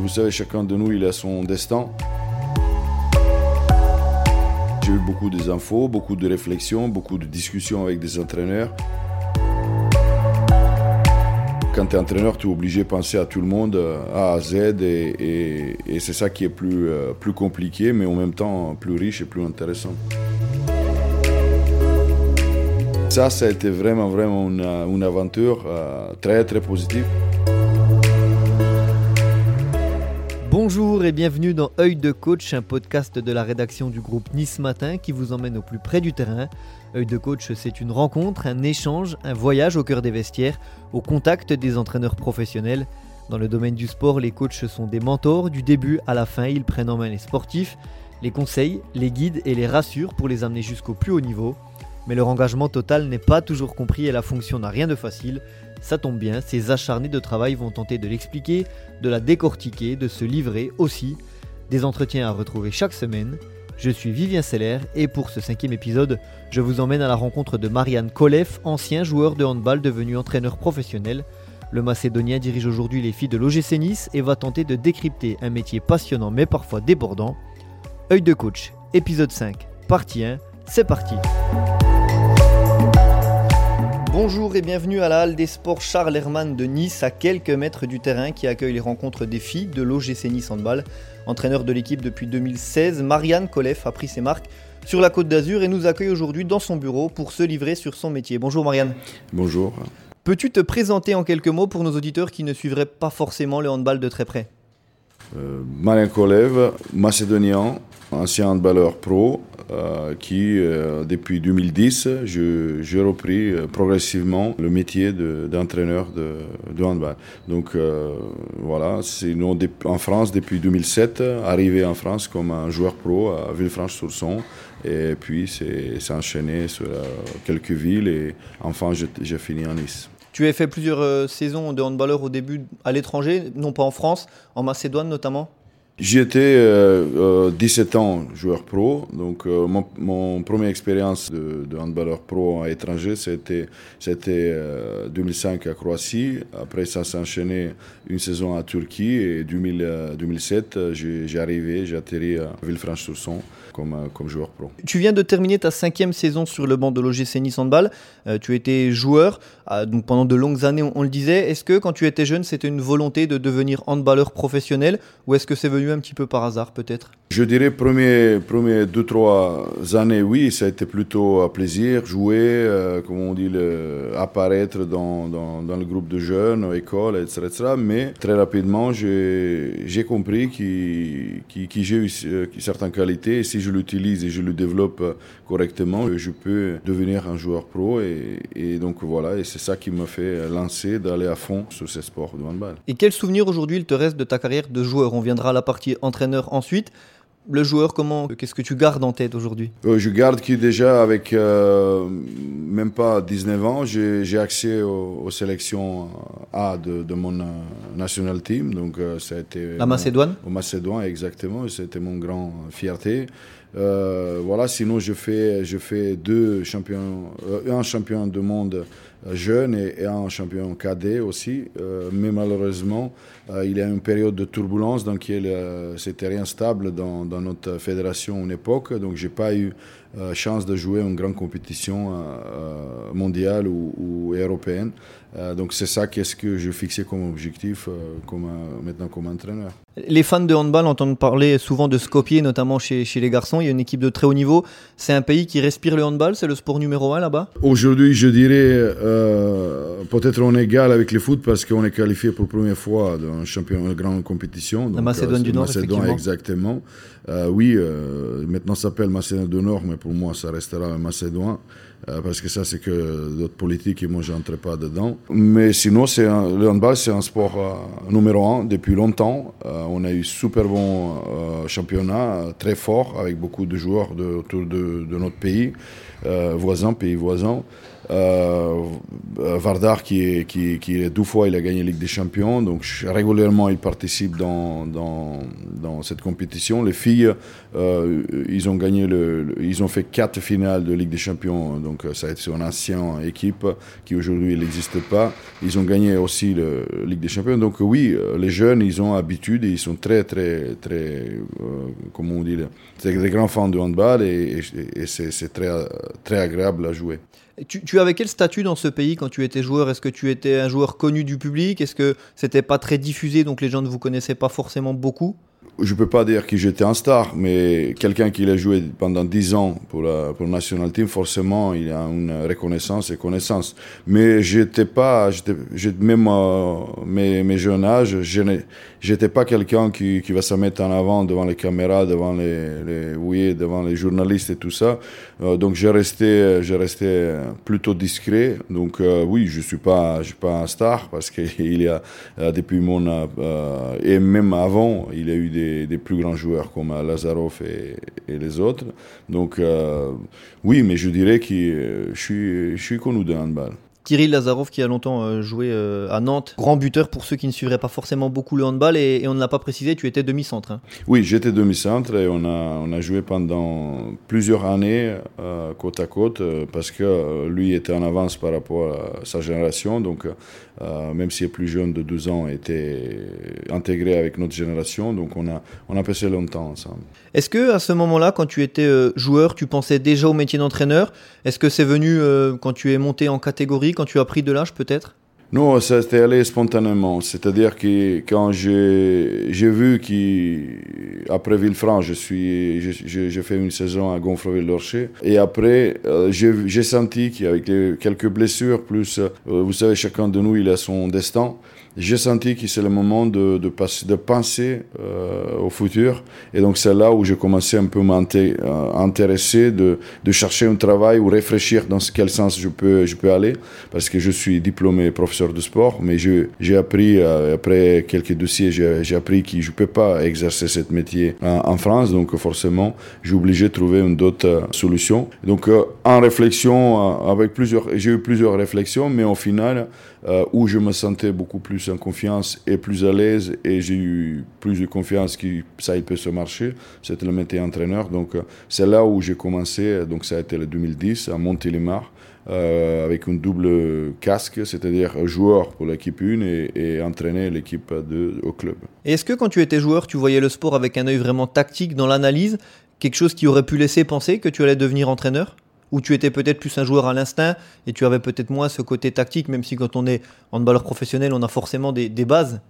vous savez, chacun de nous, il a son destin. J'ai eu beaucoup d'infos, beaucoup de réflexions, beaucoup de discussions avec des entraîneurs. Quand tu es entraîneur, tu es obligé de penser à tout le monde, A à Z, et, c'est ça qui est plus, euh, plus compliqué, mais en même temps plus riche et plus intéressant. Ça, ça a été vraiment, vraiment une, aventure euh, très, très positive. Bonjour et bienvenue dans Œil de coach, un podcast de la rédaction du groupe Nice Matin qui vous emmène au plus près du terrain. Œil de coach, c'est une rencontre, un échange, un voyage au cœur des vestiaires, au contact des entraîneurs professionnels. Dans le domaine du sport, les coachs sont des mentors, du début à la fin, ils prennent en main les sportifs, les conseils, les guident et les rassurent pour les amener jusqu'au plus haut niveau. Mais leur engagement total n'est pas toujours compris et la fonction n'a rien de facile. Ça tombe bien, ces acharnés de travail vont tenter de l'expliquer, de la décortiquer, de se livrer aussi. Des entretiens à retrouver chaque semaine. Je suis Vivien Seller et pour ce cinquième épisode, je vous emmène à la rencontre de Marianne Kolev, ancien joueur de handball devenu entraîneur professionnel. Le Macédonien dirige aujourd'hui les filles de l'OGC Nice et va tenter de décrypter un métier passionnant mais parfois débordant. Œil de coach, épisode 5, partie 1, c'est parti. Bonjour et bienvenue à la Halle des Sports Charles Hermann de Nice, à quelques mètres du terrain qui accueille les rencontres des filles de l'OGC Nice Handball. Entraîneur de l'équipe depuis 2016, Marianne Koleff a pris ses marques sur la Côte d'Azur et nous accueille aujourd'hui dans son bureau pour se livrer sur son métier. Bonjour Marianne. Bonjour. Peux-tu te présenter en quelques mots pour nos auditeurs qui ne suivraient pas forcément le handball de très près? Euh, Marianne Kolev, macédonien, ancien handballeur pro, euh, qui, euh, depuis 2010, j'ai repris euh, progressivement le métier d'entraîneur de, de, handball. Donc voilà, c'est en France depuis 2007, arrivé en France comme un joueur pro à Villefranche-sur-Saône. Et puis c'est enchaîné sur quelques villes et enfin j'ai fini en Nice. Tu as fait plusieurs saisons de handballeur au début à l'étranger, non pas en France, en Macédoine notamment? J'étais euh, 17 euh, ans joueur pro, donc euh, mon, mon, première expérience de, de, handballeur pro à étranger, c'était c'était 2005 euh, à Croatie. Après, ça s'est enchaîné une saison à Turquie et 2000, 2007, j'ai arrivé, j'ai atterri à Villefranche-sur-Saône comme, comme joueur pro. Tu viens de terminer ta cinquième saison sur le banc de l'OGC Nice Handball. tu étais joueur donc pendant de longues années, on, on le disait. Est-ce que quand tu étais jeune, c'était une volonté de devenir handballeur professionnel ou est-ce que c'est venu un petit peu par hasard peut-être Je dirais premier, premier deux, trois années, oui, ça a été plutôt un plaisir, jouer, euh, comme on dit, le, apparaître dans, dans, dans, le groupe de jeunes, école, etc., etc. Mais très rapidement, j'ai compris que, j'ai eu euh, certaines qualités et si je l'utilise et je le développe correctement, je peux devenir un joueur pro et, et donc voilà, et c'est ça qui m'a fait lancer d'aller à fond sur ces sports de handball. Et quel souvenir aujourd'hui il te reste de ta carrière de joueur? On viendra à la partie entraîneur ensuite. Le joueur, comment, qu'est-ce que tu gardes en tête aujourd'hui? Euh, Je garde qui déjà avec euh, même pas 19 ans, j'ai accès aux, sélections A de, mon euh, national team. Donc ça a été la Macédoine. au Macédoine exactement. C'était mon grand fierté. voilà. Sinon je fais je fais deux champions, un champion du monde jeune et, un champion cadet aussi. mais malheureusement euh, il y a une période de turbulence euh, c'était rien stable dans, dans, notre fédération en époque, donc j'ai pas eu euh, chance de jouer une grande compétition mondiale ou, ou européenne. donc c'est ça qu'est-ce que je fixais comme objectif comme, maintenant comme entraîneur. Les fans de handball entendent parler souvent de Skopje, notamment chez, chez, les garçons. Il y a une équipe de très haut niveau. C'est un pays qui respire le handball, c'est le sport numéro un là-bas? Aujourd'hui, je dirais peut-être on est égal avec le foot parce qu'on est qualifié pour la première fois dans un champion, une grande compétition. Donc, la Macédoine du Nord, Macédoine, exactement. Euh, oui, euh, maintenant ça s'appelle Macédoine du Nord, mais pour moi ça restera Macédoine. Euh, parce que ça, c'est que d'autres politiques et moi, je n'entrais pas dedans. Mais sinon, c'est le handball, c'est un sport numéro un depuis longtemps. on a eu super bon championnat, très fort, avec beaucoup de joueurs de, autour de, de notre pays, voisins, pays voisins. Euh, Vardar qui est, qui, qui est deux fois il a gagné Ligue des Champions, donc régulièrement il participe dans, dans, dans cette compétition. Les filles, euh, ils ont gagné le, ils ont fait quatre finales de Ligue des Champions, donc ça a été une ancienne équipe qui aujourd'hui n'existe pas. Ils ont gagné aussi le Ligue des Champions, donc oui, les jeunes ils ont habitude et ils sont très très très euh, comment on dit, c'est des grands fans de handball et, et, c'est très très agréable à jouer. Tu, avais quel statut dans ce pays quand tu étais joueur? Est-ce que tu étais un joueur connu du public? Est-ce que c'était pas très diffusé donc les gens ne vous connaissaient pas forcément beaucoup? Je peux pas dire que j'étais un star, mais quelqu'un qui l'a joué pendant 10 ans pour, le national team, forcément, il a une reconnaissance et connaissance. Mais j'étais pas, j'étais, même euh, mes, mes jeunes âges, je j'étais pas quelqu'un qui, va se mettre en avant devant les caméras, devant les, oui, devant les journalistes et tout ça. Euh, donc j'ai resté, j'ai resté plutôt discret. Donc euh, oui, je suis pas, je suis pas un star parce qu'il y a depuis mon et même avant, il y a eu des des, plus grands joueurs comme Lazarov et, les autres. Donc, euh, oui, mais je dirais que euh, je suis, je suis connu de handball. Kirill Lazarov qui a longtemps euh, joué à Nantes, grand buteur pour ceux qui ne suivraient pas forcément beaucoup le handball et, on ne l'a pas précisé, tu étais demi-centre. Hein. Oui, j'étais demi-centre et on a, on a joué pendant plusieurs années côte à côte parce que lui était en avance par rapport à sa génération. Donc euh, même s'il est plus jeune de 12 ans, était intégré avec notre génération. Donc on a, on a passé longtemps ensemble. Est-ce que à ce moment-là, quand tu étais euh, joueur, tu pensais déjà au métier d'entraîneur? Est-ce que c'est venu euh, quand tu es monté en catégorie, quand tu as pris de l'âge peut-être? Non, ça s'est allé spontanément. C'est-à-dire que quand j'ai vu qu'après Villefranche, je suis, j'ai fait une saison à Gonfreville-Lorcher. Et après, euh, j'ai senti qu'avec quelques blessures, plus, vous savez, chacun de nous, il a son destin j'ai senti que c'est le moment de, de, passer, de penser euh, au futur. Et donc c'est là où j'ai commencé un peu m'intéresser, euh, de, de chercher un travail ou réfléchir dans quel sens je peux, je peux aller. Parce que je suis diplômé professeur de sport, mais j'ai appris, euh, après quelques dossiers, j'ai appris que je ne peux pas exercer ce métier en, en, France. Donc forcément, j'ai obligé de trouver une autre solution. Donc en réflexion, avec plusieurs, j'ai eu plusieurs réflexions, mais au final, où je me sentais beaucoup plus en confiance et plus à l'aise et j'ai eu plus de confiance que ça il peut se marcher. C'était le métier entraîneur. Donc euh, c'est là où j'ai commencé. Donc ça a été le 2010 à Montélimar. Euh, avec une double casque, c'est-à-dire joueur pour l'équipe 1 et, et entraîner l'équipe 2 au club. Est-ce que quand tu étais joueur, tu voyais le sport avec un œil vraiment tactique dans l'analyse, quelque chose qui aurait pu laisser penser que tu allais devenir entraîneur? Où tu étais peut-être plus un joueur à l'instinct et tu avais peut-être moins ce côté tactique, même si quand on est handballeur professionnel, on a forcément des, bases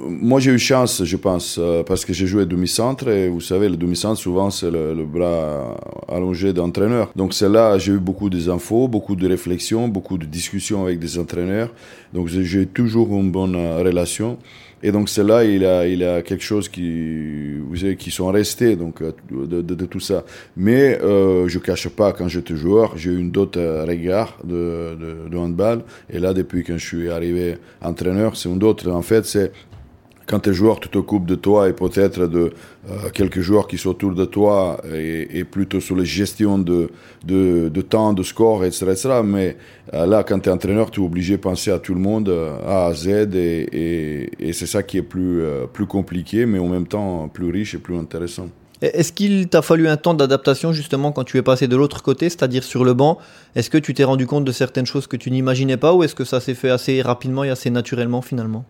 moi, j'ai eu chance, je pense, euh, parce que j'ai joué demi-centre et vous savez, le demi-centre, souvent, c'est le, bras allongé d'entraîneur. Donc, c'est là, j'ai eu beaucoup d'infos, beaucoup de réflexions, beaucoup de discussions avec des entraîneurs. Donc, j'ai toujours une bonne euh, relation. Et donc c'est là il a il a quelque chose qui vous savez qui sont restés donc euh, de, de, tout ça. Mais euh, je cache pas quand j'étais joueur j'ai eu une autre regard de, de, handball et là depuis que je suis arrivé entraîneur c'est une autre en fait c'est quand tu es joueur, tu t'occupes de toi et peut-être de euh, quelques joueurs qui sont autour de toi et, plutôt sur les gestions de, de, de, temps, de score, etc. etc. Mais euh, là, quand tu es entraîneur, tu es obligé de penser à tout le monde, euh, A à Z, et, et, c'est ça qui est plus, plus compliqué, mais en même temps plus riche et plus intéressant. Est-ce qu'il t'a fallu un temps d'adaptation justement quand tu es passé de l'autre côté, c'est-à-dire sur le banc? Est-ce que tu t'es rendu compte de certaines choses que tu n'imaginais pas ou est-ce que ça s'est fait assez rapidement et assez naturellement finalement?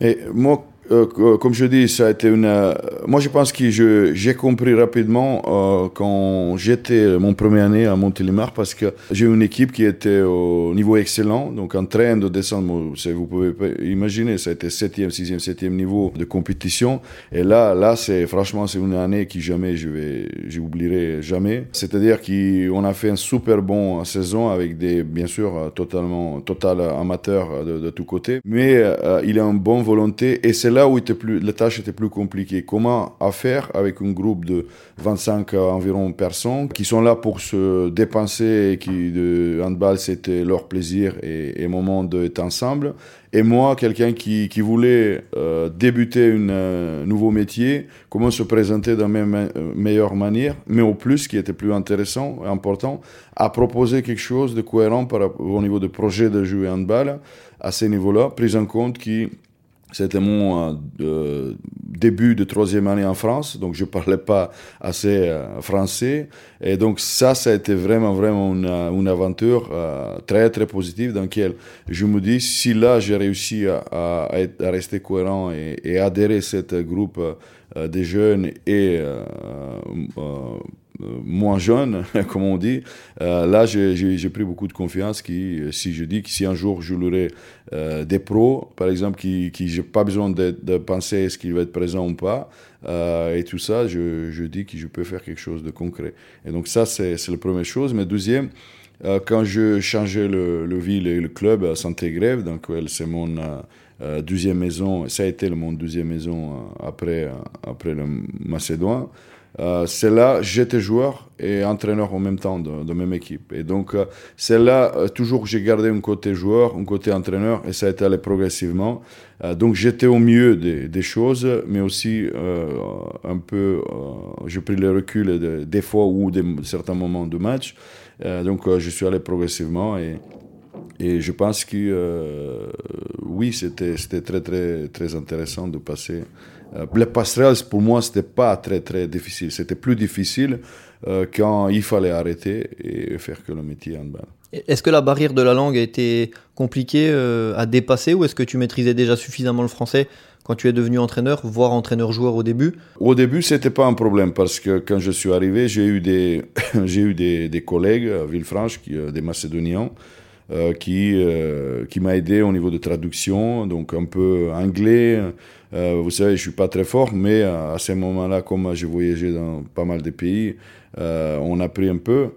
Et moi, euh, comme je dis, ça a été une. Euh, moi, je pense que j'ai compris rapidement euh, quand j'étais mon première année à Montélimar parce que j'ai une équipe qui était au niveau excellent, donc en train de descendre. Vous pouvez imaginer, ça a été 7e, 6e, 7e niveau de compétition. Et là, là, c'est franchement, c'est une année qui jamais je vais, j'oublierai jamais. C'est-à-dire qu'on a fait une super bon saison avec des, bien sûr, totalement, total amateur de, de tous côtés, mais il a une bonne volonté et c'est là là où était plus, la tâche était plus compliquée. Comment faire avec un groupe de 25 environ personnes qui sont là pour se dépenser et qui, de handball, c'était leur plaisir et, et moment d'être ensemble. Et moi, quelqu'un qui, voulait euh, débuter un euh, nouveau métier, comment se présenter de la meilleure manière, mais au plus, qui était plus intéressant et important, à proposer quelque chose de cohérent par, au niveau de projet de jouer handball à ce niveau-là, prise en compte qui c'était mon euh, début de troisième année en France, donc je parlais pas assez euh, français. Et donc ça, ça a été vraiment, vraiment une, une aventure euh, très, très positive dans laquelle je me dis, si là j'ai réussi à, à, à, rester cohérent et, et adhérer à ce groupe euh, des jeunes et euh, euh, moins jeune, comme on dit, euh, là j'ai pris beaucoup de confiance. Qui, si je dis que si un jour je l'aurai euh, des pros, par exemple, qui, qui j'ai pas besoin de, penser est-ce qu'il va être présent ou pas, euh, et tout ça, je, je, dis que je peux faire quelque chose de concret. Et donc ça, c'est la première chose. Mais deuxième, euh, quand je changeais le, le ville et le club à Santé-Grève, donc c'est mon euh, deuxième maison, ça a été mon deuxième maison après, après le Macédoine. Euh, c'est là, j'étais joueur et entraîneur en même temps de, même équipe. Et donc, euh, c'est là, euh, toujours, j'ai gardé un côté joueur, un côté entraîneur, et ça a été allé progressivement. Euh, donc, j'étais au mieux des, choses, mais aussi euh, un peu, j'ai pris le recul de, des fois ou de certains moments de match. donc, je suis allé progressivement et, et je pense que, oui, c'était très, très, très intéressant de passer euh, les passerelles, pour moi, c'était pas très, très difficile. C'était plus difficile euh, quand il fallait arrêter et faire que le métier handball. Est-ce que la barrière de la langue a été compliquée euh, à dépasser ou est-ce que tu maîtrisais déjà suffisamment le français quand tu es devenu entraîneur, voire entraîneur-joueur au début? Au début, c'était pas un problème parce que quand je suis arrivé, j'ai eu des, j'ai eu des, des, collègues à Villefranche, qui, des Macédoniens, euh, qui, euh, qui m'a aidé au niveau de traduction, donc un peu anglais. Euh, vous savez, je suis pas très fort, mais à ce moment-là, comme j'ai voyagé dans pas mal de pays, on a pris un peu.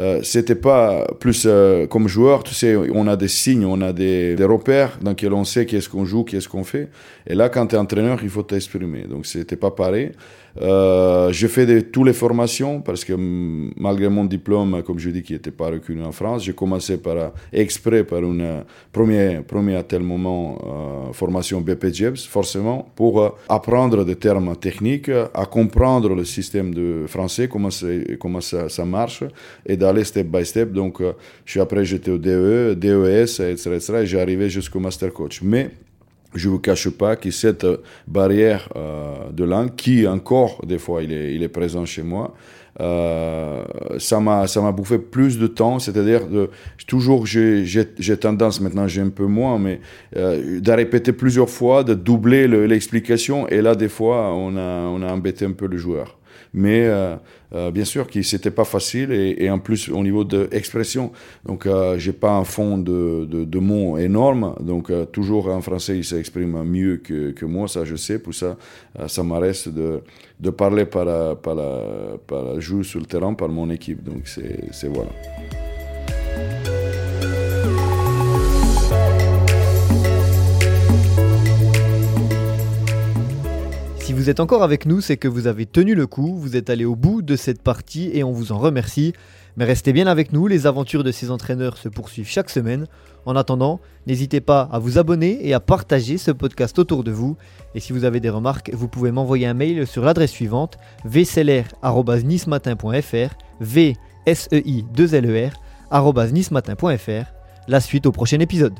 Euh, c'était pas plus comme joueur, tu sais, on a des signes, on a des, des repères dans lesquels on sait qu'est-ce qu'on joue, qu'est-ce qu'on fait. Et là, quand tu es entraîneur, il faut t'exprimer. Donc, c'était pas pareil. Euh, j'ai fait de, toutes les formations parce que malgré mon diplôme, comme je dis, qui n'était pas reconnu en France, j'ai commencé par exprès par une première, première à tel moment euh, formation BPJEBS, forcément, pour euh, apprendre des termes techniques, à comprendre le système de français, comment, comment ça, ça marche, et d'aller step by step. Donc, euh, je suis après, j'étais au DE, DES, etc., etc., et j'ai arrivé jusqu'au master coach. Mais je ne vous cache pas que cette barrière euh, de langue, qui encore, des fois, il est, il est présent chez moi, euh, ça m'a ça m'a bouffé plus de temps. C'est-à-dire toujours j'ai j'ai tendance maintenant j'ai un peu moins mais euh, de répéter plusieurs fois de doubler l'explication. Et là des fois on a on a embêté un peu le joueur mais euh, euh, bien sûr que c'était pas facile et, en plus au niveau de expression donc euh, j'ai pas un fond de, de, mots énorme. Donc euh, toujours en français il s'exprime mieux que, que, moi ça je sais. Pour ça ça m'arrête de, de parler par la, par la, par la joue sur le terrain par mon équipe. Donc c'est voilà vous êtes encore avec nous, c'est que vous avez tenu le coup, vous êtes allé au bout de cette partie et on vous en remercie. Mais restez bien avec nous, les aventures de ces entraîneurs se poursuivent chaque semaine. En attendant, n'hésitez pas à vous abonner et à partager ce podcast autour de vous. Et si vous avez des remarques, vous pouvez m'envoyer un mail sur l'adresse suivante vclr.nismatin.fr v s e i 2 l e La suite au prochain épisode.